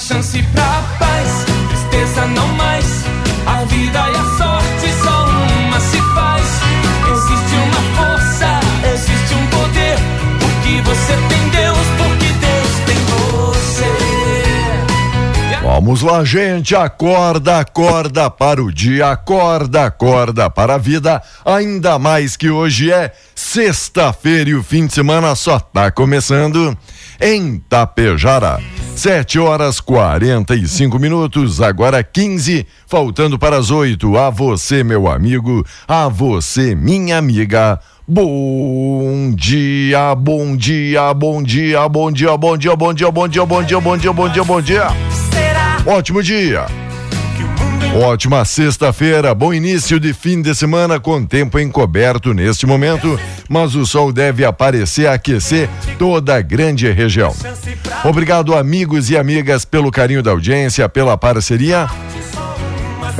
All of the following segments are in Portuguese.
chance pra paz, tristeza não mais. A vida e a sorte só uma se faz. Existe uma força, existe um poder. Porque você tem Deus, porque Deus tem você. Vamos lá, gente. Acorda, acorda para o dia, acorda, acorda para a vida. Ainda mais que hoje é sexta-feira e o fim de semana só tá começando em Tapejara. 7 horas 45 minutos, agora 15, faltando para as 8. A você, meu amigo, a você, minha amiga. Bom dia, bom dia, bom dia, bom dia, bom dia, bom dia, bom dia, bom dia, bom dia, bom dia, bom dia. Ótimo dia. Ótima sexta-feira, bom início de fim de semana com tempo encoberto neste momento, mas o sol deve aparecer aquecer toda a grande região. Obrigado, amigos e amigas, pelo carinho da audiência, pela parceria.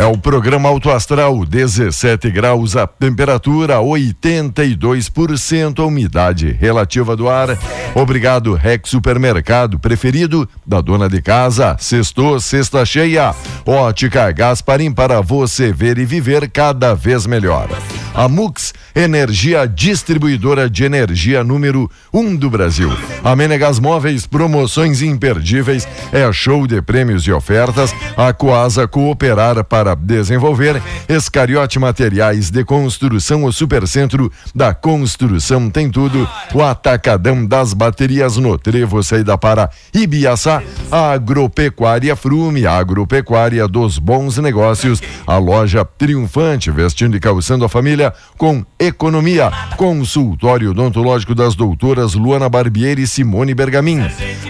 É o programa Alto Astral, 17 graus a temperatura, 82% a umidade relativa do ar. Obrigado, Rex Supermercado, preferido da dona de casa. Sextou, sexta cheia. Ótica Gasparim para você ver e viver cada vez melhor. A Mux, energia distribuidora de energia número um do Brasil. A Menegas Móveis, promoções imperdíveis, é show de prêmios e ofertas. A Coasa cooperar para desenvolver. Escariote Materiais de Construção, o Supercentro da Construção tem tudo. O Atacadão das Baterias no Trevo, saída para Ibiaçá. A Agropecuária Frume, a agropecuária dos bons negócios. A loja triunfante, vestindo e calçando a família com economia. Consultório odontológico das doutoras Luana Barbieri e Simone Bergamin.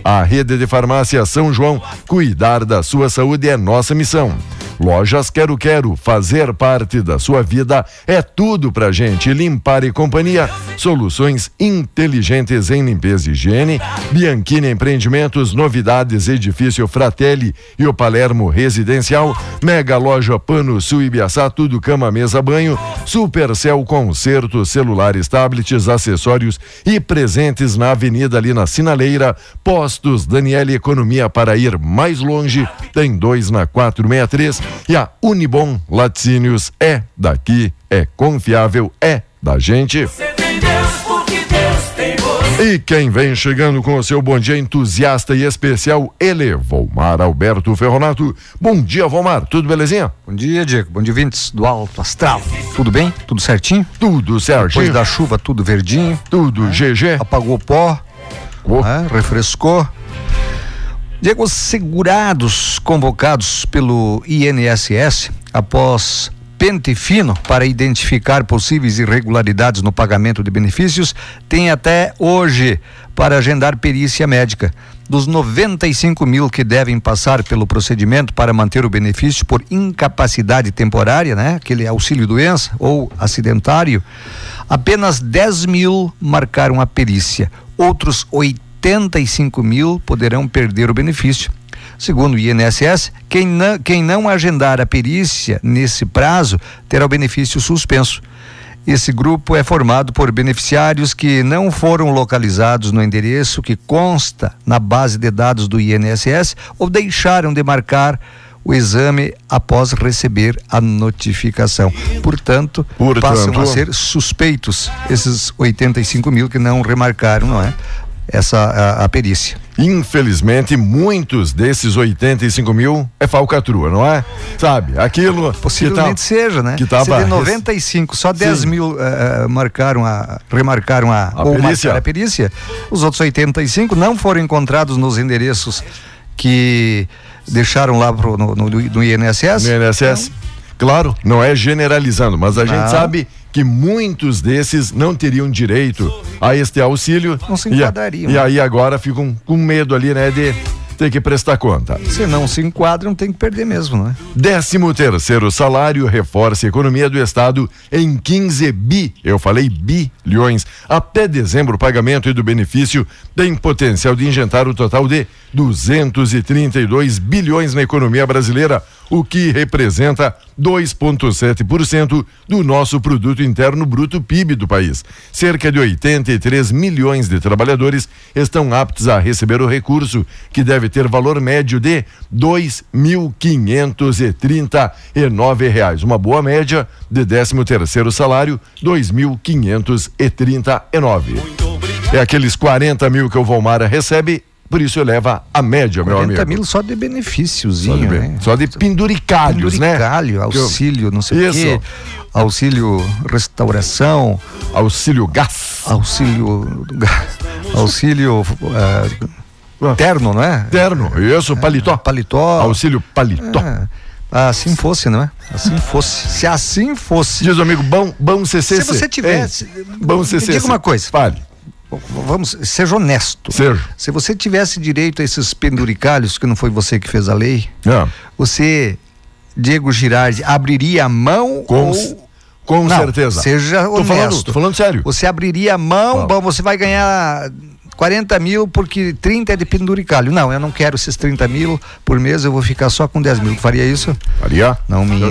A rede de farmácia São João, cuidar da sua saúde é nossa missão. Lojas Quero Quero, fazer parte da sua vida é tudo pra gente. Limpar e companhia, soluções inteligentes em limpeza e higiene. Bianchini Empreendimentos, novidades, edifício Fratelli e o Palermo Residencial. Mega Loja Pano Sul Ibiaçá, tudo cama, mesa, banho. Supercel Concertos, celulares, tablets, acessórios e presentes na avenida ali na Sinaleira. Postos Daniele Economia para ir mais longe. Tem dois na 463 e a Unibom Laticínios é daqui, é confiável, é da gente. Você tem Deus, porque Deus tem você. E quem vem chegando com o seu bom dia entusiasta e especial, ele, Volmar Alberto Ferronato. Bom dia, Volmar, tudo belezinha? Bom dia, Diego. Bom dia, vintes do Alto Astral. Tudo bem? Tudo certinho? Tudo Depois certinho, da chuva, tudo verdinho. tudo GG. Apagou o pó, Oh. né? refrescou. Diego, os segurados convocados pelo INSS após pente fino para identificar possíveis irregularidades no pagamento de benefícios têm até hoje para agendar perícia médica. Dos 95 mil que devem passar pelo procedimento para manter o benefício por incapacidade temporária, né? Aquele auxílio doença ou acidentário, apenas 10 mil marcaram a perícia. Outros 85 mil poderão perder o benefício. Segundo o INSS, quem não, quem não agendar a perícia nesse prazo terá o benefício suspenso. Esse grupo é formado por beneficiários que não foram localizados no endereço que consta na base de dados do INSS ou deixaram de marcar o exame após receber a notificação. Portanto, Portanto, passam a ser suspeitos esses 85 mil que não remarcaram, não é? Essa a, a perícia. Infelizmente, muitos desses 85 mil é falcatrua, não é? Sabe, aquilo Possivelmente tá, seja, né? Que tava Se de 95, só 10 Sim. mil eh, marcaram a, remarcaram a, A ou perícia. a perícia, os outros 85 não foram encontrados nos endereços que deixaram lá pro, no, no, no INSS. no INSS. Claro, não é generalizando, mas a gente Não. sabe que muitos desses não teriam direito a este auxílio. Não se E a- enquadrariam. E, aí agora ficam com medo ali, né, de ter que prestar conta. Se não se enquadram, tem que perder mesmo, né? Décimo terceiro salário reforça a economia do Estado em 15 bi, eu falei bilhões. Até dezembro, o pagamento do benefício tem potencial de injetar o total de 232 bilhões na economia brasileira, o que representa 2,7% do nosso produto interno bruto PIB do país. Cerca de 83 milhões de trabalhadores estão aptos a receber o recurso, que deve ter valor médio de 2.539 reais. Uma boa média de 13 terceiro salário, R$ 2.539. É aqueles 40 mil que o Volmara recebe, por isso eleva a média, meu 40 amigo. mil só de Só de, benefíciozinho, né? só de penduricalhos, né? Penduricalho, auxílio, não sei o quê, auxílio restauração, Auxílio gás. auxílio auxílio eh, terno, não é? Terno, isso, paletó. Paletó. Auxílio paletó. É, assim fosse, não é? Assim fosse. Se assim fosse. Diz o amigo, bom, bom CCC. Se você tivesse. Hein? Bom CCC. diga uma coisa. Fale. Vamos, seja honesto. Seja. Se você tivesse direito a esses penduricalhos, que não foi você que fez a lei, Ah, você, Diego Girardi, abriria a mão com ou. com Não, certeza. Seja Tô falando, honesto. tô falando sério. Você abriria a mão, bom, você vai ganhar 40 mil porque 30 é de penduricalho. Não, eu não quero esses 30 mil por mês, eu vou ficar só com 10 mil. Faria isso? Faria? Não minta.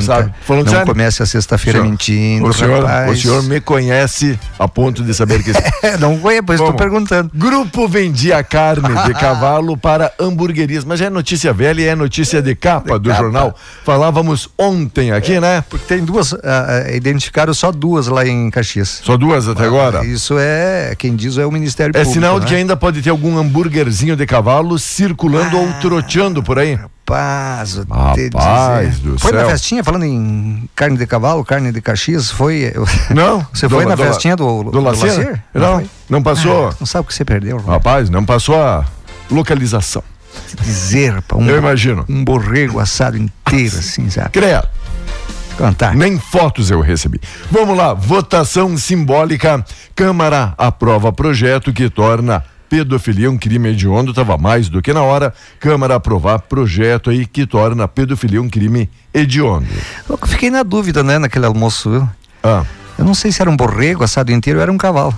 não sério. comece a sexta-feira mentindo, o senhor, rapaz. o senhor me conhece a ponto de saber que É, não conheço, pois estou perguntando. Grupo vendia carne de cavalo para hamburguerias, mas é notícia velha e é notícia de capa do capa. jornal. Falávamos ontem aqui, né? Porque tem duas, ah, ah, identificaram só duas lá em Caxias. Só duas até agora. Isso é, quem diz é o Ministério É Público. sinal de né? Ainda pode ter algum hambúrguerzinho de cavalo circulando ou troteando por aí. Rapaz, Rapaz do Foi céu. na festinha, falando em carne de cavalo, carne de Caxias, foi... Não? Você Do- foi na do- festinha do, Do Lacer? Lacer? Não, foi? não passou. Ah, não sabe o que você perdeu, João. Rapaz, não passou a localização. Dizer, rapaz, um, Eu imagino. um borrego assado inteiro, assim, sabe? Creia, Cantar. nem fotos eu recebi. Vamos lá, votação simbólica. Câmara aprova projeto que torna pedofilia um crime hediondo. Tava mais do que na hora. Câmara aprovar projeto aí que torna pedofilia um crime hediondo. Eu fiquei na dúvida, né, naquele almoço, viu? Ah, Eu não sei se era um borrego assado inteiro ou era um cavalo.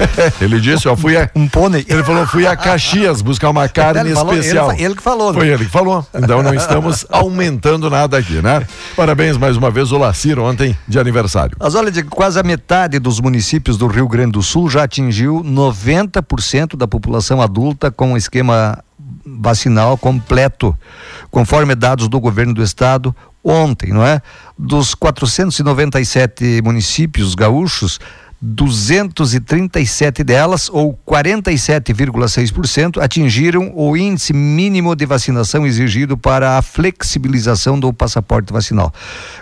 ele disse, ó, fui a, Um pônei. Ele falou, fui a Caxias buscar uma carne Ele falou- ele especial. fa- ele que falou, né? Foi ele que falou. Então não estamos aumentando nada aqui, né? Parabéns mais uma vez, o Lacir, ontem de aniversário. Mas olha, quase a metade dos municípios do Rio Grande do Sul já atingiu 90% da população adulta com o esquema vacinal completo, conforme dados do governo do estado ontem, não é? Dos 497 municípios gaúchos, 237 delas, ou 47,6%, atingiram o índice mínimo de vacinação exigido para a flexibilização do passaporte vacinal.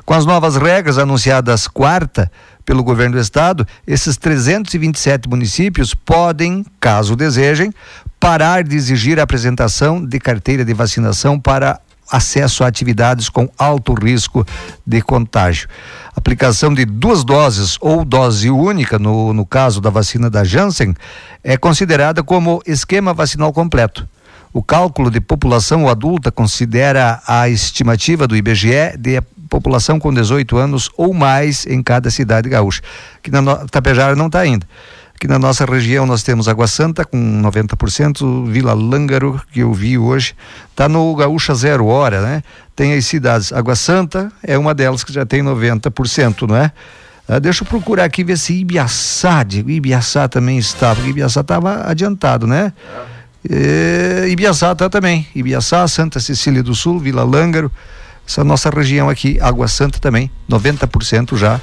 Com as novas regras anunciadas quarta pelo governo do estado, esses 327 municípios podem, caso desejem, parar de exigir a apresentação de carteira de vacinação para acesso a atividades com alto risco de contágio. Aplicação de duas doses ou dose única, no, no caso da vacina da Janssen, é considerada como esquema vacinal completo. O cálculo de população adulta considera a estimativa do IBGE de população com 18 anos ou mais em cada cidade gaúcha, que na Tapejara não está ainda. Aqui na nossa região nós temos Água Santa com 90%, Vila Lângaro, que eu vi hoje, está no Gaúcha Zero Hora, né? Tem as cidades, Água Santa é uma delas que já tem 90%, não é? Ah, deixa eu procurar aqui ver se Ibiaçá, digo, Ibiaçá também estava, porque Ibiaçá estava adiantado, né? É, Ibiaçá tá também, Ibiaçá, Santa Cecília do Sul, Vila Lângaro, essa nossa região aqui, Água Santa também, 90% já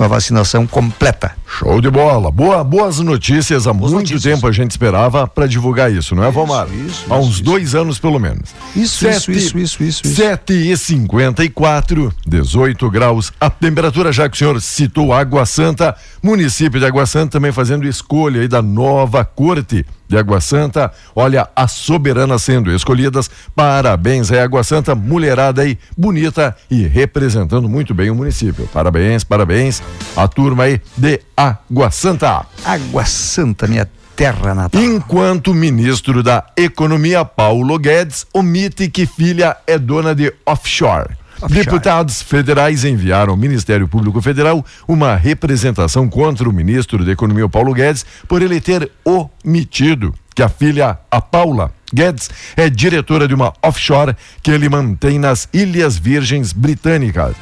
com a vacinação completa. Show de bola. Boa, boas notícias. Há boas muito notícias. tempo a gente esperava para divulgar isso, não é, Vomar? Isso, Há uns isso, dois isso. anos pelo menos. Isso, Sete, isso, isso, isso, isso. 7 e 54, 18 graus. A temperatura, já que o senhor citou Água Santa, município de Água Santa também fazendo escolha aí da nova corte de Água Santa. Olha, a soberana sendo escolhidas. Parabéns aí, Água Santa, mulherada aí, bonita e representando muito bem o município. Parabéns, parabéns. A turma aí de Água Santa. Água Santa, minha terra natal. Enquanto o ministro da Economia, Paulo Guedes, omite que filha é dona de offshore. Deputados federais enviaram ao Ministério Público Federal uma representação contra o ministro da Economia, Paulo Guedes, por ele ter omitido que a filha, a Paula Guedes, é diretora de uma offshore que ele mantém nas Ilhas Virgens Britânicas.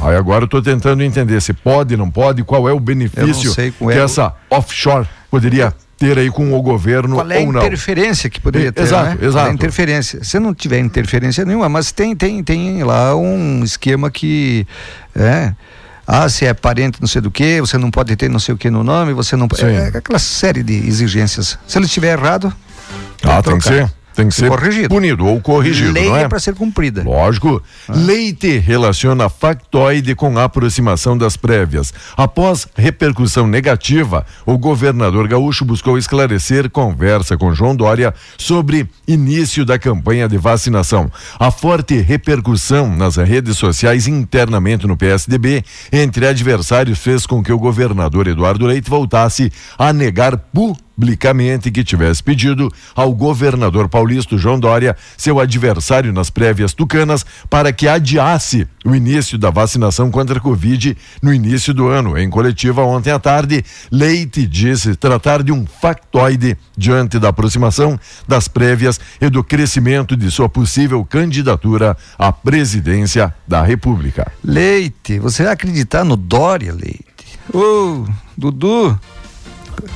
Aí agora eu estou tentando entender se pode, não pode, qual é o benefício que é essa offshore poderia ter aí com o governo Qual é ou não. a interferência que poderia ter, exato, né? Exato, é a interferência. Se não tiver interferência nenhuma, mas tem, tem, tem lá um esquema que é, ah, se é parente não sei do que, você não pode ter não sei o que no nome, você não pode. É, é, aquela série de exigências. Se ele estiver errado. Ah, tem que ser. Tem que ser corrigido. punido ou corrigido. Lei não é, é para ser cumprida. Lógico. Ah. Leite relaciona factoide com a aproximação das prévias. Após repercussão negativa, o governador gaúcho buscou esclarecer conversa com João Dória sobre início da campanha de vacinação. A forte repercussão nas redes sociais internamente no PSDB entre adversários fez com que o governador Eduardo Leite voltasse a negar publicamente publicamente que tivesse pedido ao governador paulista João Dória, seu adversário nas prévias tucanas, para que adiasse o início da vacinação contra a Covid no início do ano. Em coletiva ontem à tarde, Leite disse tratar de um factoide diante da aproximação das prévias e do crescimento de sua possível candidatura à presidência da República. Leite, você vai acreditar no Dória, Leite? Ô, Dudu,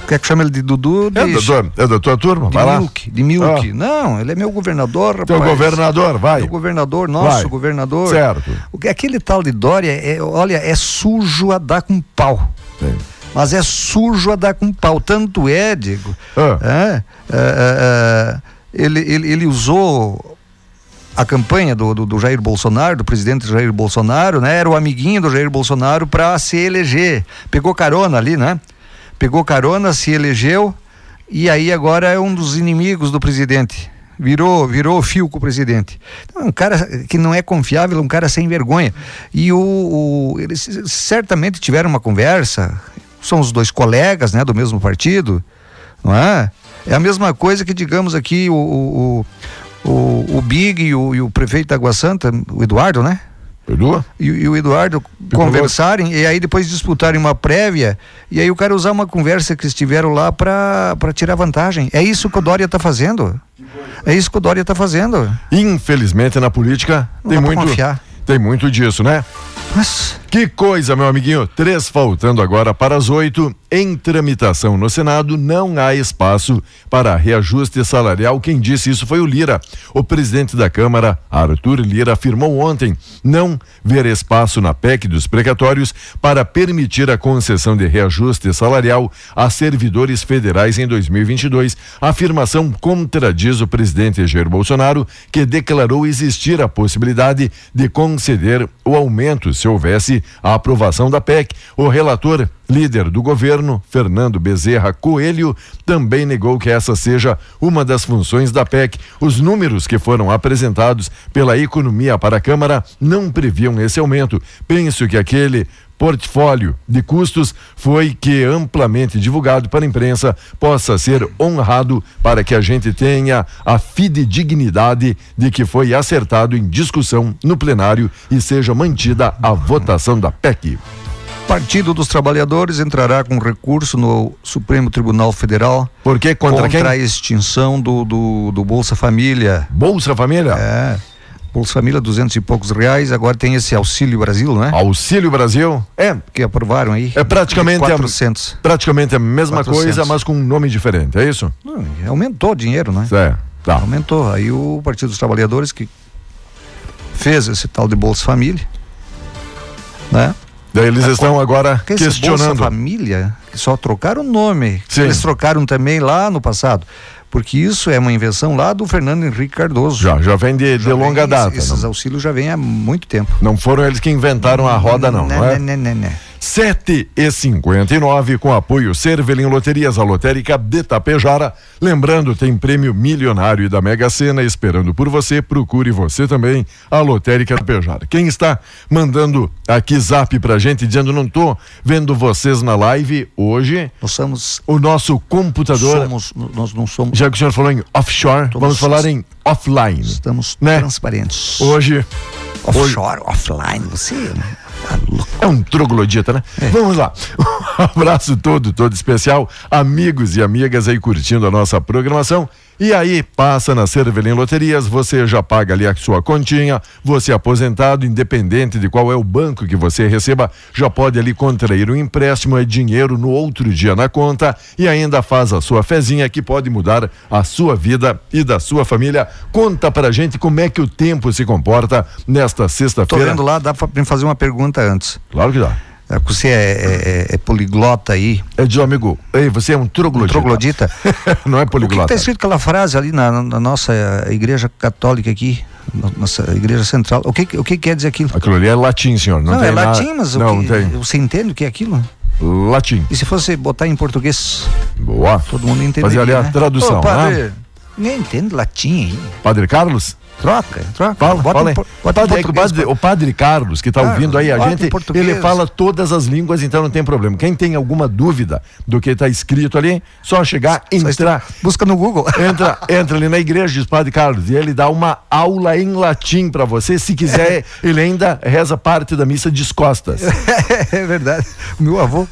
Quer que chame ele de Dudu? É, doutor, é turma, de vai lá. Milk, de Milk. Ah. Não, ele é meu governador, rapaz. Teu governador, vai. Meu governador, nosso vai. governador. Certo. Aquele tal de Dória, é, olha, é sujo a dar com pau. Sim. Mas é sujo a dar com pau. Tanto é, Diego. Ah. É, é, é, ele, ele, ele usou a campanha do, do, do, Jair Bolsonaro, do presidente Jair Bolsonaro, né? Era o amiguinho do Jair Bolsonaro para se eleger. Pegou carona ali, né? Pegou carona, se elegeu e aí agora é um dos inimigos do presidente. Virou, virou fio com o presidente. Então, um cara que não é confiável, um cara sem vergonha. E o, o eles certamente tiveram uma conversa. São os dois colegas, né, do mesmo partido, não é? É a mesma coisa que digamos aqui o, o, o, o Big e o, e o prefeito da Água Santa, o Eduardo, né? Edu? E, e, o Eduardo conversarem e aí depois disputarem uma prévia e aí o cara usar uma conversa que estiveram lá para tirar vantagem. É isso que o Dória está fazendo. É isso que o Dória está fazendo. Infelizmente na política Não tem muito confiar. tem muito disso, né? Mas... Que coisa, meu amiguinho. Três faltando agora para as oito. Em tramitação no Senado, não há espaço para reajuste salarial. Quem disse isso foi o Lira. O presidente da Câmara, Arthur Lira, afirmou ontem não ver espaço na PEC dos precatórios para permitir a concessão de reajuste salarial a servidores federais em 2022. A afirmação contradiz o presidente Jair Bolsonaro, que declarou existir a possibilidade de conceder o aumento se houvesse a aprovação da PEC. O relator, líder do governo, Fernando Bezerra Coelho, também negou que essa seja uma das funções da PEC. Os números que foram apresentados pela economia para a Câmara não previam esse aumento. Penso que aquele portfólio de custos foi que amplamente divulgado para a imprensa possa ser honrado para que a gente tenha a fidedignidade de que foi acertado em discussão no plenário e seja mantida a votação da PEC. Partido dos Trabalhadores entrará com recurso no Supremo Tribunal Federal Por que contra, contra quem? a extinção do, do, do Bolsa Família. Bolsa Família? É. Bolsa Família, duzentos e poucos reais. Agora tem esse Auxílio Brasil, né? Auxílio Brasil? É, Que aprovaram aí. é praticamente a, 400. praticamente a mesma 400. coisa, mas com um nome diferente, é isso? Aumentou o dinheiro, né? É, tá. Aumentou. Aí o Partido dos Trabalhadores que fez esse tal de Bolsa Família, né? Daí eles estão agora Que esse Bolsa questionando. Família, que só trocaram o nome. Sim. Eles trocaram também lá no passado. Porque isso é uma invenção lá do Fernando Henrique Cardoso. Já, já vem de, de Já longa vem- data. Esses Não, auxílios já vêm há muito tempo. não foram eles que inventaram a roda, não, não é? Né, né, né, né. 7 e 59 com apoio Cervelim Loterias, a lotérica de Tapejara. Lembrando, tem prêmio milionário da Mega Sena esperando por você. Procure você também a lotérica Tapejara. Quem está mandando aqui zap pra gente dizendo não tô vendo vocês na live hoje, Nós somos. o nosso computador, somos nós não somos. já que o senhor falou em offshore, vamos falar em offline. Estamos Né? transparentes. Hoje Offshore, offline, você. É um troglodita, né? Vamos lá. Abraço todo, todo especial. Amigos e amigas aí curtindo a nossa programação. E aí, passa na Cervelim Loterias, você já paga ali a sua continha, você é aposentado, independente de qual é o banco que você receba, já pode ali contrair um empréstimo, é dinheiro no outro dia na conta e ainda faz a sua fezinha que pode mudar a sua vida e da sua família. Conta pra gente como é que o tempo se comporta nesta Tô sexta-feira. vendo lá, dá pra me fazer uma pergunta antes. Claro que dá. É, Você é, é- é poliglota aí, É de amigo, ei, você é um troglodita. troglodita. Não é O que poliglota. está escrito aquela frase ali na, na nossa igreja católica aqui, nossa igreja central? O que, o que quer dizer aquilo? Aquilo ali é latim, senhor. Não, Não, é nada- latim, mas o Não, que, tem. você entende o que é aquilo? Latim. E se fosse botar em português, Boa. todo mundo entenderia, Fazer ali a né? tradução, Ô, padre, né? ninguém entende latim aí. Padre Carlos? Troca, troca. Fala, bota fala bota Padre- é o, padre, o padre Carlos, que está ouvindo aí a gente, ele fala todas as línguas, então não tem problema. Quem tem alguma dúvida do que está escrito ali, só chegar, entrar. Busca no Google. Entra, entra ali na igreja, diz Padre Carlos, e ele dá uma aula em latim para você. Se quiser, ele ainda reza parte da missa descostas. é verdade. Meu avô,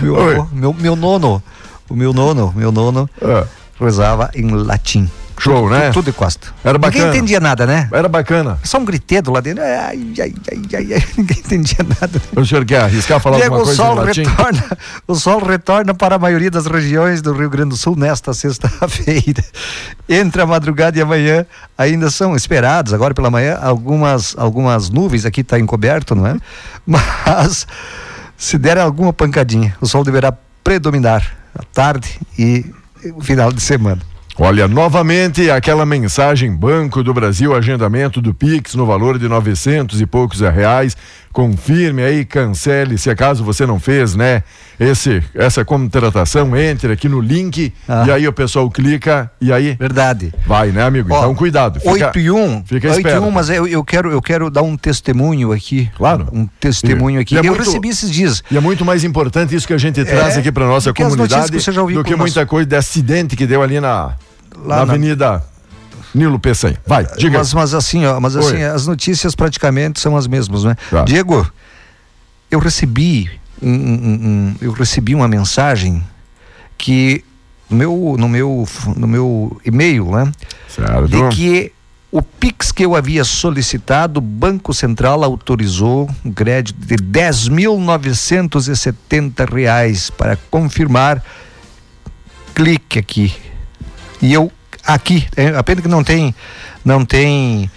meu avô, meu, meu nono, o meu nono, meu nono É. rezava em latim. Show, tudo, né? Tudo de costa. Era Ninguém bacana. entendia nada, né? Era bacana. Só um gritedo lá dentro. Ai, ai, ai, ai, ai. Ninguém entendia nada. O senhor quer arriscar falar Diego, alguma o coisa em sol, retorna, o sol retorna para a maioria das regiões do Rio Grande do Sul nesta sexta-feira. Entre a madrugada e amanhã ainda são esperados, agora pela manhã, algumas, algumas nuvens aqui está encoberto, não é? Mas se der alguma pancadinha, o sol deverá predominar à tarde e o final de semana. Olha, novamente aquela mensagem Banco do Brasil, agendamento do Pix no valor de 900 e poucos reais. Confirme aí, cancele, se acaso você não fez, né? Esse, essa contratação, entre aqui no link Ah. e aí o pessoal clica e aí Verdade. vai, né, amigo? Ó, então cuidado. Fica, 8 e 1. fica 8 e esperto. 1, mas eu, eu, quero, eu quero dar um testemunho aqui. Claro. Um testemunho aqui. E é eu muito- recebi esses dias. E é muito mais importante isso que a gente traz aqui para nossa comunidade que do que muita coisa de acidente que deu ali na, Lá na na- Avenida Nilo Peçanha. Vai, diga. Mas, mas assim, ó, mas assim, Oi. as notícias praticamente são as mesmas, né? Tá. Diego, eu recebi um, um- um- eu recebi uma mensagem que no meu no meu no meu e-mail, né? certo. De que o Pix que eu havia solicitado, o Banco Central autorizou um crédito de 10.970 reais para confirmar. Clique aqui. E eu aqui, é, apenas que não tem não tem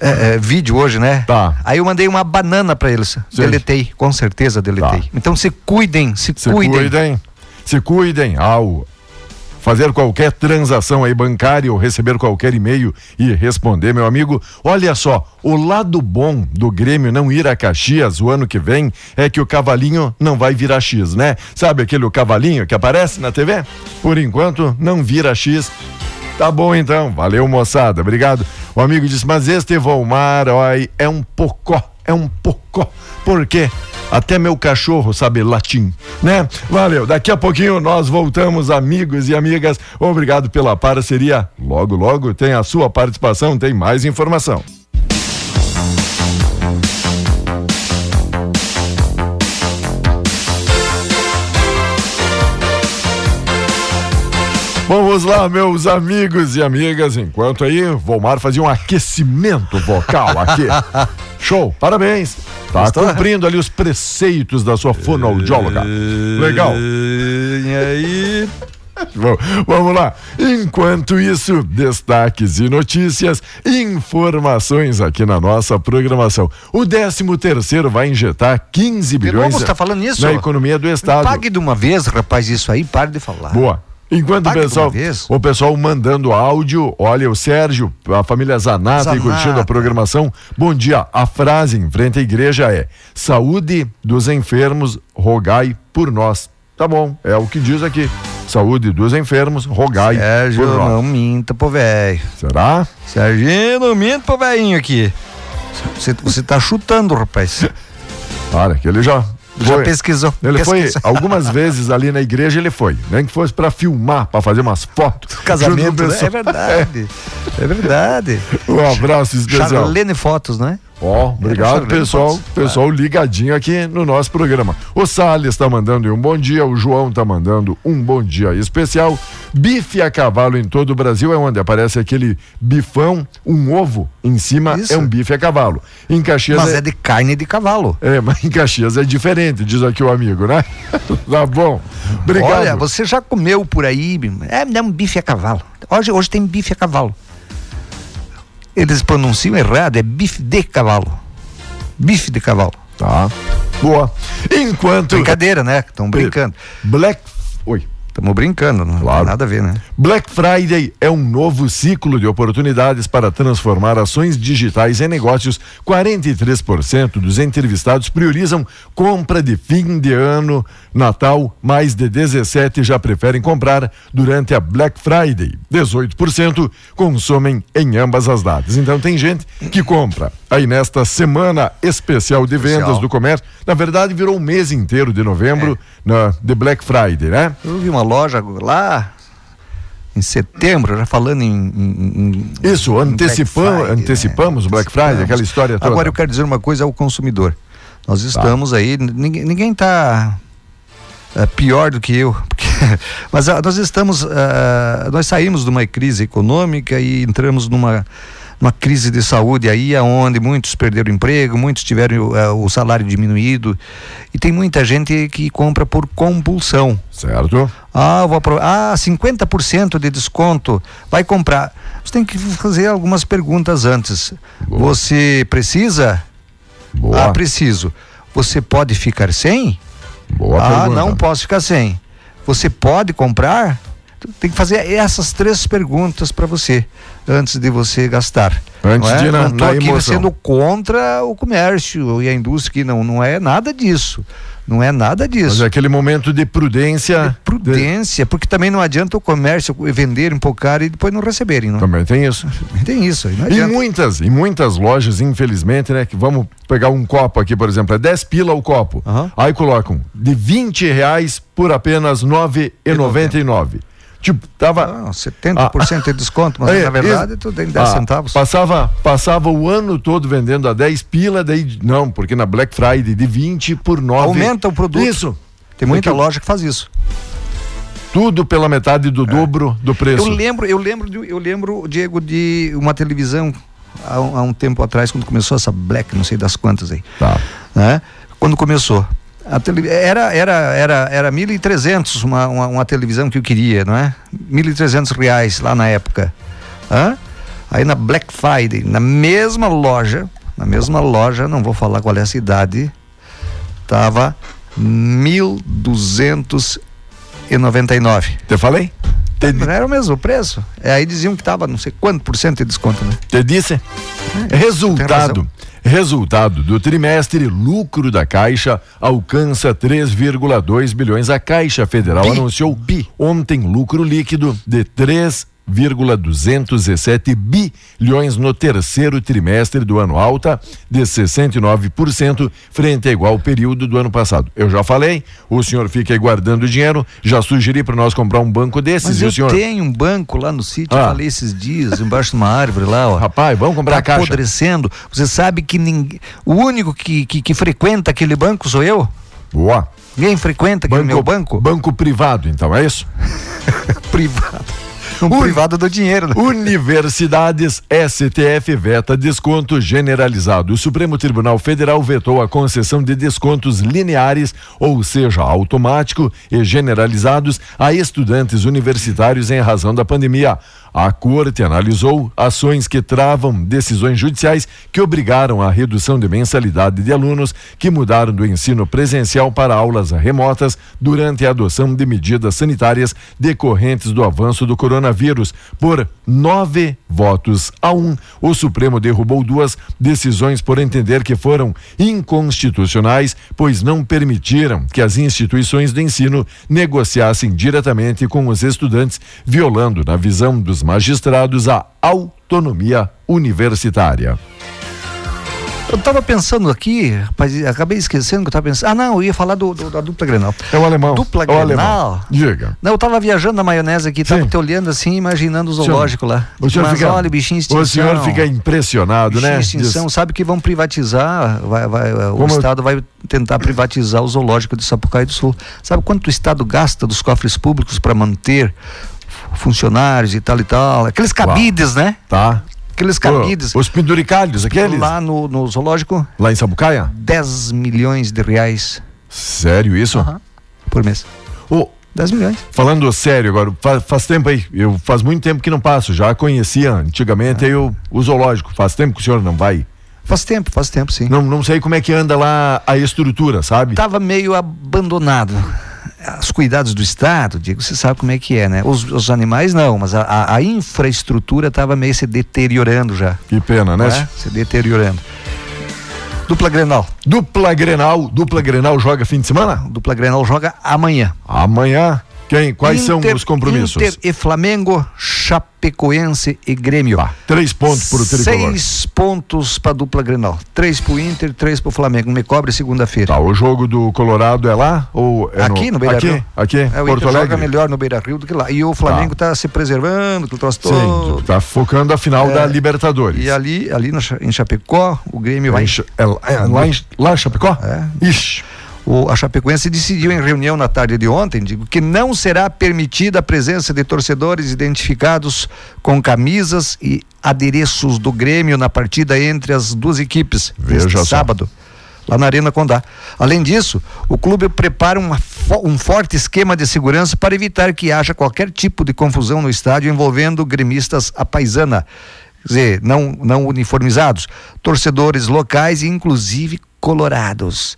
é, é, vídeo hoje, né? Tá. Aí eu mandei uma banana para eles. Deletei, com certeza deletei. Tá. Então se cuidem, se, Se cuidem. cuidem. Se cuidem ao fazer qualquer transação aí bancária ou receber qualquer e-mail e responder, meu amigo. Olha só, o lado bom do Grêmio não ir a Caxias o ano que vem é que o cavalinho não vai virar X, né? Sabe aquele cavalinho que aparece na TV? Por enquanto, não vira X. Tá bom então, valeu moçada, obrigado. O amigo disse, mas este Volmar, oi, é um pocó, é um pocó. Por quê? Até meu cachorro sabe latim, né? Valeu, daqui a pouquinho nós voltamos, amigos e amigas. Obrigado pela parceria. Logo, logo tem a sua participação, tem mais informação. Vamos lá, meus amigos e amigas. Enquanto aí, Volmar fazia um aquecimento vocal aqui. Show, parabéns. Tá Gostou? cumprindo ali os preceitos da sua fonoaudióloga. Legal. E aí? Bom, Vamos lá. Enquanto isso, destaques e notícias, informações aqui na nossa programação. O 13 terceiro vai injetar 15 De bilhões novo você tá falando nisso? na economia do estado. Pague de uma vez, rapaz, isso aí, pare de falar. Boa. Enquanto o pessoal, o pessoal mandando áudio, olha o Sérgio, a família Zanata, Zanata. curtindo a programação. Bom dia. A frase em frente à igreja é: Saúde dos enfermos, rogai por nós. Tá bom, é o que diz aqui. Saúde dos enfermos, rogai Sérgio, por nós. não minta pro velho. Será? Serginho, não minta pro velhinho aqui. Você, você tá chutando, rapaz. Olha, que ele já. Já foi- pesquisou. Ele foi pesquisou. algumas vezes ali na igreja, ele foi. Nem que fosse pra filmar, pra fazer umas fotos. Casamento, né? É verdade. É verdade. Um abraço especial. Charlene Fotos, né? Ó, obrigado, Charlene pessoal. Pessoal ligadinho aqui no nosso programa. O Salles tá mandando um bom dia, o João tá mandando um bom dia especial. Bife a cavalo em todo o Brasil é onde aparece aquele bifão, um ovo em cima Isso. é um bife a cavalo. Em Caxias Mas é, é de carne de cavalo. é, mas em Caxias é diferente, diz aqui o amigo, né? tá bom. Obrigado. Olha, você já comeu por aí? É, não, bife a cavalo. Hoje, hoje tem bife a cavalo. Eles pronunciam errado, é bife de cavalo. Bife de cavalo. Tá. Boa. Enquanto Brincadeira, né? Estão brincando. Black Oi. Estamos brincando, não Claro. tem nada a ver, né? Black Friday é um novo ciclo de oportunidades para transformar ações digitais em negócios. 43% dos entrevistados priorizam compra de fim de ano, Natal, mais de 17 já preferem comprar durante a Black Friday. 18% consomem em ambas as datas. Então tem gente que compra. Aí nesta semana especial de vendas Especial. do comércio, na verdade virou o mês inteiro de novembro na de Black Friday, né? Eu vi uma loja lá em setembro, já falando em. em- em- Isso, antecipam, Black Friday, antecipamos né? o Black Friday, aquela história toda. Agora eu quero dizer uma coisa ao consumidor. Nós Tá. estamos aí, ninguém, ninguém tá é, pior do que eu, porque- mas ah, nós estamos, ah, nós saímos de uma crise econômica e entramos numa uma crise de saúde aí, aonde muitos perderam emprego, muitos tiveram ah, o salário diminuído e tem muita gente que compra por compulsão. Certo? Ah, vou apro- ah, 50% de desconto. Vai comprar. Você tem que fazer algumas perguntas antes. Você precisa? Boa. Ah, preciso. Você pode ficar sem? Boa ah, pergunta. não posso ficar sem. Você pode comprar? Tem que fazer essas três perguntas para você antes de você gastar. Antes não é? de na- não tô aqui emoção. sendo contra o comércio e a indústria, que não, não é nada disso. Não é nada Mas disso. é aquele momento de prudência. Prudência, porque também não adianta o comércio vender, empocar e depois não receberem, não. Também tem isso. Tem isso, não adianta. muitas, em muitas lojas, infelizmente, né? Que vamos pegar um copo aqui, por exemplo, é 10 pila o copo. Aham. Aí colocam de 20 reais por apenas R$ 9,99. Tipo, tava. Não, 70% de desconto, mas É, na verdade tudo em 10 Ah, centavos. Passava, passava o ano todo vendendo a 10 pila, daí não, porque na Black Friday de 20 por 9. Aumenta o produto. Isso. Tem muita Porque loja que faz isso. Tudo pela metade do dobro do preço. É. Eu lembro, eu lembro, de- eu lembro, Diego, de uma televisão há, um- há um tempo atrás, quando começou essa Black, não sei das quantas aí. Tá. né? Quando começou. A tele... Era, era, era, era 1.300 uma, uma, uma televisão que eu queria, não é? 1.300 reais lá na época. Hã? Aí na Black Friday, na mesma loja, na mesma loja, não vou falar qual é a cidade, tava 1.299. Te falei? Te, Era o mesmo preço. É, aí diziam que tava não sei quanto por cento de desconto, né? te disse? tem Resultado. Resultado do trimestre, lucro da Caixa alcança 3,2 bilhões. A Caixa Federal Bi. anunciou ontem lucro líquido de 3,217 bilhões no terceiro trimestre do ano, alta de 69% frente a igual período do ano passado. Eu já falei, o senhor fica aí guardando dinheiro, já sugeri para nós comprar um banco desses Mas e eu o senhor. tenho um banco lá no sítio, eu Ah. falei esses dias, embaixo de uma árvore lá, ó. Rapaz, vamos comprar tá a caixa. apodrecendo. Você sabe que ninguém, o único que, que, que frequenta aquele banco sou eu? Boa. Ninguém frequenta aquele meu banco? Banco privado, então, é isso? privado. Um privado do dinheiro. Né? Universidades STF veta desconto generalizado. O Supremo Tribunal Federal vetou a concessão de descontos lineares, ou seja, automático e generalizados a estudantes universitários em razão da pandemia. A corte analisou ações que travam decisões judiciais que obrigaram a redução de mensalidade de alunos que mudaram do ensino presencial para aulas remotas durante a adoção de medidas sanitárias decorrentes do avanço do coronavírus. Por nove votos a um, o Supremo derrubou duas decisões por entender que foram inconstitucionais, pois não permitiram que as instituições de ensino negociassem diretamente com os estudantes, violando, na visão dos magistrados a autonomia universitária. Eu estava pensando aqui, rapaz, acabei esquecendo que eu estava pensando. Ah, não, eu ia falar do, do, da dupla Grenal. É o alemão. Dupla é Grenal. alemão. Diga. Não, eu estava viajando na maionese aqui, estava te olhando assim, imaginando o zoológico lá. O senhor Mas fica, olha, bichinho extinção. O senhor fica impressionado, Bichinho né? extinção, sabe que vão privatizar, vai, vai, o Como eu- Estado vai tentar privatizar o zoológico de Sapucaí do Sul. Sabe quanto o Estado gasta dos cofres públicos para manter funcionários e tal e tal? Aqueles cabides, né? Tá. Aqueles cabides. Os penduricalhos, aqueles? Lá, Lá no, no zoológico, em Sabucaia? 10 milhões de reais Sério isso? Aham. por mês. Ô, 10 milhões. falando sério agora, faz, faz tempo aí, eu faz muito tempo que não passo, já conhecia antigamente aí o, o zoológico, faz tempo que o senhor não vai. Faz tempo, faz tempo, sim. Não, não sei como é que anda lá a estrutura, sabe? Tava meio abandonado. Os cuidados do Estado, digo, você sabe como é que é, né? Os, os animais não, mas a, a- infraestrutura estava meio se deteriorando já. Que pena, né? né? Se deteriorando. Dupla Grenal. Dupla Grenal, dupla Grenal joga fim de semana? Dupla Grenal joga amanhã. Amanhã, quem? Quais são Inter- os compromissos? Inter e Flamengo, Chapecoense e Grêmio. Bah, três pontos pro tricolor. Seis pontos para dupla Grenal. Três pro Inter, três pro Flamengo. Me cobre segunda-feira. Tá, o jogo do Colorado é lá ou é aqui no, Beira aqui, Rio. aqui, é, o Porto Inter Alegre. joga melhor no Beira Rio do que lá. E o Flamengo está se preservando, que o troço Sim, todo. tá focando a final É, da Libertadores. E ali, ali Cha- em Chapecó, o Grêmio vai. Em é, é, lá, em, lá em Chapecó? É. Ixi, O, a Chapecoense decidiu em reunião na tarde de ontem, digo, que não será permitida a presença de torcedores identificados com camisas e adereços do Grêmio na partida entre as duas equipes Veja sábado. Lá na Arena Condá. Além disso, o clube prepara uma um forte esquema de segurança para evitar que haja qualquer tipo de confusão no estádio envolvendo gremistas à paisana. Quer dizer, não, não uniformizados, torcedores locais e inclusive colorados.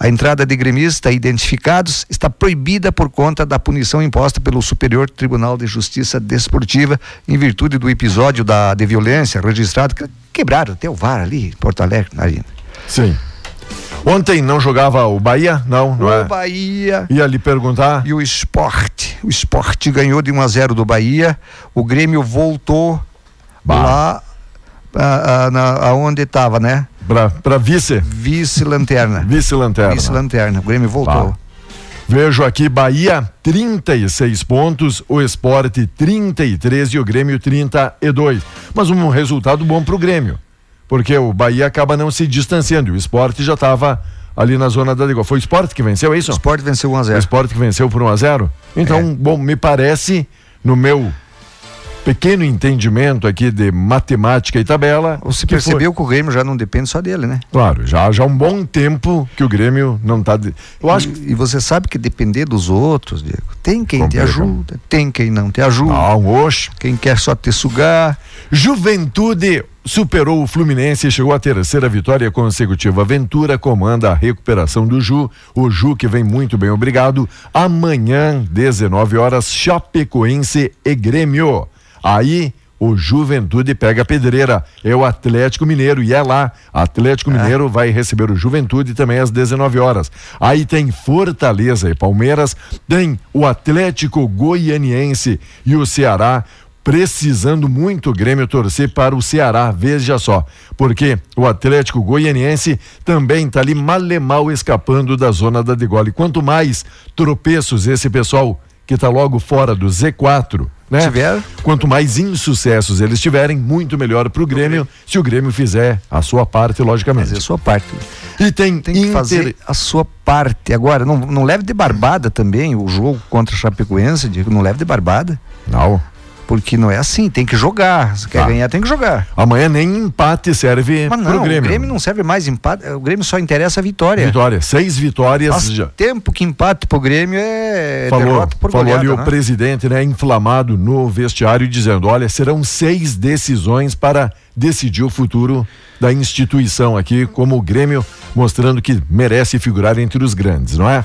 A entrada de gremistas identificados está proibida por conta da punição imposta pelo Superior Tribunal de Justiça Desportiva em virtude do episódio da, de violência registrado, que quebraram até o VAR ali em Porto Alegre, na arena. sim. Ontem não jogava o Bahia? Não, não O é? Bahia Ia lhe perguntar. e o esporte. O esporte ganhou de 1 a 0 do Bahia. O Grêmio voltou Bah. lá ah, ah, na, aonde estava, né? Pra vice, Vice-lanterna. vice-lanterna. Vice-lanterna. O Grêmio voltou. Bah. Vejo aqui Bahia 36 pontos, o Esporte 33 e o Grêmio 32. Mas um resultado bom pro Grêmio, porque o Bahia acaba não se distanciando. O Esporte já estava ali na zona da igual. Foi o Esporte que venceu, é isso? O esporte venceu 1 a O 0 Esporte que venceu por 1 a 0 Então, É. bom, me parece, no meu pequeno entendimento aqui de matemática e tabela. Você que foi- percebeu que o Grêmio já não depende só dele, né? Claro, já já há um bom tempo que o Grêmio não tá. De... Eu acho que. E, e você sabe que depender dos outros, Diego, tem quem Complica. te ajuda, tem quem não te ajuda, Não, oxe. quem quer só te sugar. Juventude superou o Fluminense e chegou à terceira vitória consecutiva. Ventura comanda a recuperação do Ju. O Ju que vem muito bem, obrigado. Amanhã, 19 horas, Chapecoense e Grêmio. Aí o Juventude pega a pedreira. É o Atlético Mineiro e é lá. Atlético Mineiro vai receber o Juventude também às 19 horas. Aí tem Fortaleza e Palmeiras, tem o Atlético Goianiense e o Ceará precisando muito o Grêmio torcer para o Ceará, veja só, porque o Atlético Goianiense também está ali mal escapando da zona da degole. Quanto mais tropeços esse pessoal que está logo fora do Z4, né? Tiver. Quanto mais insucessos eles tiverem, muito melhor para o Grêmio, se o Grêmio fizer a sua parte, logicamente. Fazer a sua parte. E tem, Tem que Inter- fazer a sua parte. Agora, não, não leve de barbada também o jogo contra o Chapecoense, Diego, não leve de barbada. Não. Porque não é assim, tem que jogar. Se quer Tá. ganhar, tem que jogar. Amanhã nem empate serve Mas pro não, Grêmio. o Grêmio não serve mais empate. O Grêmio só interessa a vitória. Vitória, seis vitórias Faz já. tempo que empate pro Grêmio é Falou, derrota por falou goleada, ali o né? presidente, né, inflamado no vestiário, dizendo: olha, serão seis decisões para decidir o futuro da instituição aqui, como o Grêmio, mostrando que merece figurar entre os grandes, não é?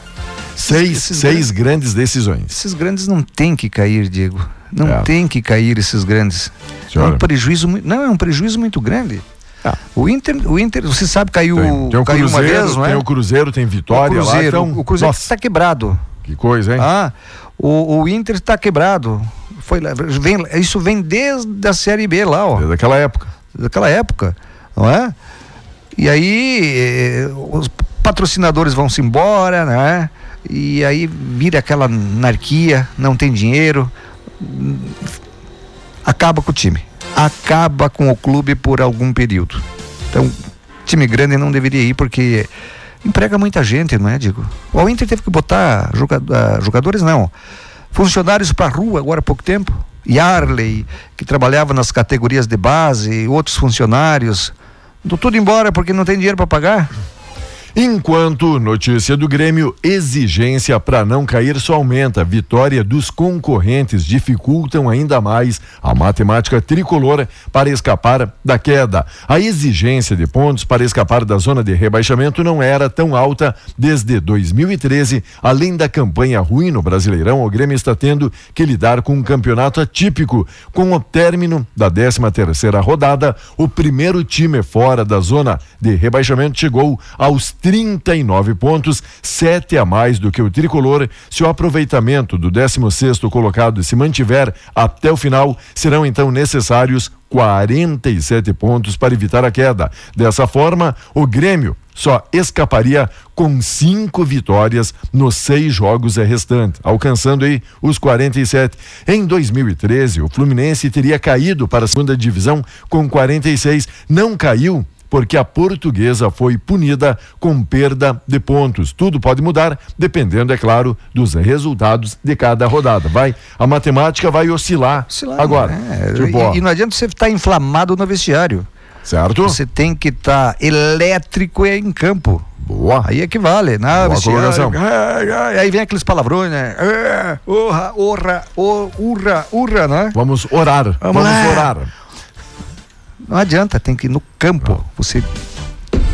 Seis, Esses seis grandes decisões. Esses grandes não tem que cair, Diego. Não É. tem que cair esses grandes. É Senhora. um prejuízo, não é um prejuízo muito grande. Ah. O Inter, o Inter, você sabe caiu, Tem, tem o caiu uma Cruzeiro, vez, não é? tem o Cruzeiro, tem Vitória o Cruzeiro, lá, então, o Cruzeiro está quebrado. que coisa, hein? Ah, o, o Inter está quebrado. Foi vem, isso vem desde a Série B lá, ó, Desde aquela época. daquela época, não é? E aí eh, os patrocinadores vão se embora, né? E aí vira aquela anarquia, não tem dinheiro, acaba com o time, acaba com o clube por algum período. Então, time grande não deveria ir porque emprega muita gente, não é, digo? O Inter teve que botar ah, jogadores, não, funcionários para rua agora há pouco tempo. Yarley, que trabalhava nas categorias de base, outros funcionários, tudo embora porque não tem dinheiro para pagar. Enquanto notícia do Grêmio, exigência para não cair só aumenta. Vitória dos concorrentes dificultam ainda mais a matemática tricolor para escapar da queda. A exigência de pontos para escapar da zona de rebaixamento não era tão alta desde 2013. Além da campanha ruim no Brasileirão, o Grêmio está tendo que lidar com um campeonato atípico. Com o término da 13 terceira rodada, o primeiro time fora da zona de rebaixamento chegou aos 39 pontos, sete a mais do que o tricolor. Se o aproveitamento do 16º colocado se mantiver até o final, serão então necessários 47 pontos para evitar a queda. Dessa forma, o Grêmio só escaparia com cinco vitórias nos seis jogos restantes, alcançando aí os 47. Em 2013, o Fluminense teria caído para a segunda divisão com 46. Não caiu porque a portuguesa foi punida com perda de pontos. Tudo pode mudar, dependendo, é claro, dos resultados de cada rodada. Vai, a matemática vai oscilar, lá, agora. é, Tipo, e, e não adianta você estar inflamado no vestiário. certo? Você tem que estar elétrico e em campo. Boa. Aí é que vale, né? Boa colocação. Aí vem aqueles palavrões, né? Orra, orra, o- urra, urra, né? Vamos orar. Vamos lá. orar. Não adianta, tem que ir no campo. Você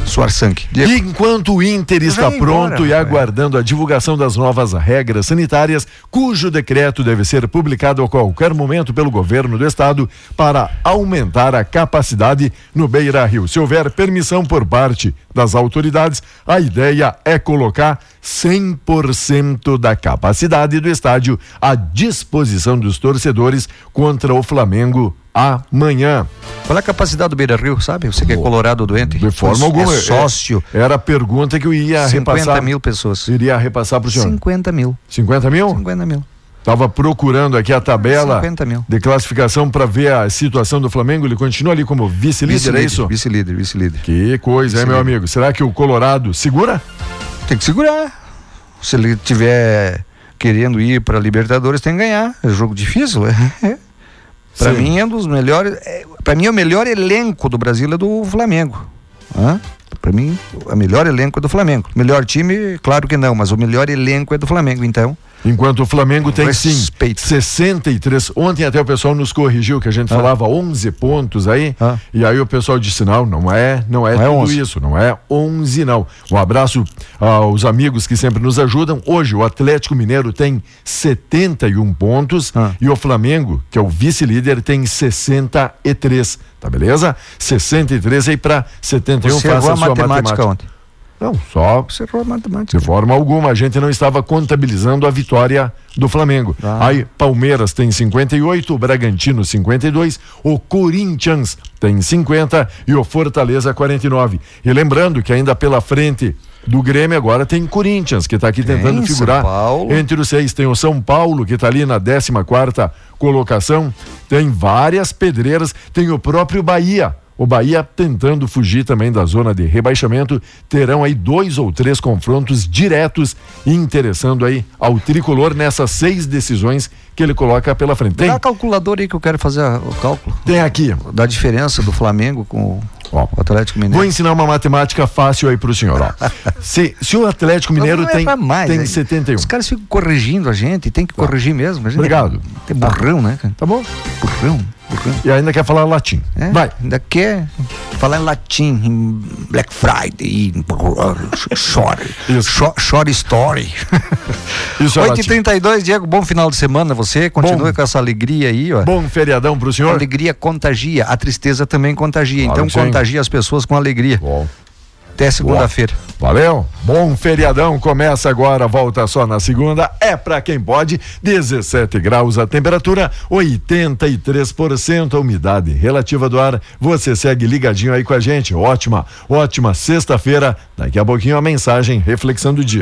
suar sangue. Diego. E enquanto o Inter está Vai pronto embora, e aguardando a divulgação das novas regras sanitárias, cujo decreto deve ser publicado a qualquer momento pelo governo do estado para aumentar a capacidade no Beira Rio. Se houver permissão por parte das autoridades, a ideia é colocar 100% da capacidade do estádio à disposição dos torcedores contra o Flamengo amanhã. Qual é a capacidade do Beira Rio, sabe? Você que é colorado doente. De forma é alguma. é- sócio. Era a pergunta que eu ia 50 repassar. mil pessoas. Iria repassar para o senhor. 50 mil. 50 mil? 50 mil. Estava procurando aqui a tabela 50 mil. de classificação para ver a situação do Flamengo. Ele continua ali como vice-líder, é isso? Vice-líder, vice-líder. Que coisa, hein, meu amigo? Será que o Colorado segura? Tem que segurar. Se ele tiver querendo ir para Libertadores, tem que ganhar. É jogo difícil, é. Para mim é um dos melhores. É, para mim, o melhor elenco do Brasil é do Flamengo. Para mim, o melhor elenco é do Flamengo. Melhor time, claro que não, mas o melhor elenco é do Flamengo. Então, Enquanto o Flamengo tem sim Respeito. 63. Ontem até o pessoal nos corrigiu que a gente falava 11 pontos aí. Ah. E aí o pessoal disse: não, não é, não é Não é tudo 11. isso, não é 11 não. Um abraço aos amigos que sempre nos ajudam. Hoje o Atlético Mineiro tem 71 pontos Ah. e o Flamengo, que é o vice-líder, tem 63. Tá beleza? 63 aí para 71 você faça a sua matemática matemática. ontem. Não, só Você errou a matemática. de forma alguma, a gente não estava contabilizando a vitória do Flamengo. Ah. Aí, Palmeiras tem 58, o Bragantino 52, o Corinthians tem 50 e o Fortaleza 49. E lembrando que ainda pela frente do Grêmio agora tem Corinthians, que está aqui tentando São figurar Paulo. entre os seis. Tem o São Paulo, que está ali na 14 quarta colocação. Tem várias pedreiras, tem o próprio Bahia. O Bahia tentando fugir também da zona de rebaixamento, terão aí dois ou três confrontos diretos interessando aí ao tricolor nessas seis decisões que ele coloca pela frente. Tem, a calculadora aí que eu quero fazer o cálculo tem aqui. da diferença do Flamengo com o, Ó. o Atlético Vou Mineiro. ensinar uma matemática fácil aí pro senhor, ó. Se, se o Atlético Mineiro é tem, mais, tem né? 71. Os caras ficam corrigindo a gente, tem que corrigir mesmo. A gente Obrigado. É burrão, né, cara? Tá bom? Burrão, E ainda quer falar latim. É, Vai. Ainda quer falar em latim, em Black Friday, em Short, Isso. short Story. Isso é latim. 8h32, Diego, bom final de semana você. Continue Bom. com essa alegria aí, ó. Bom feriadão pro A senhor. alegria contagia, a tristeza também contagia. Claro então contagia as pessoas com alegria. Bom. Até segunda-feira. Valeu. Bom feriadão. Começa agora, volta só na segunda. É pra quem pode. 17 graus a temperatura, 83% a umidade relativa do ar. Você segue ligadinho aí com a gente. Ótima, ótima sexta-feira. Daqui a pouquinho a mensagem reflexão do dia.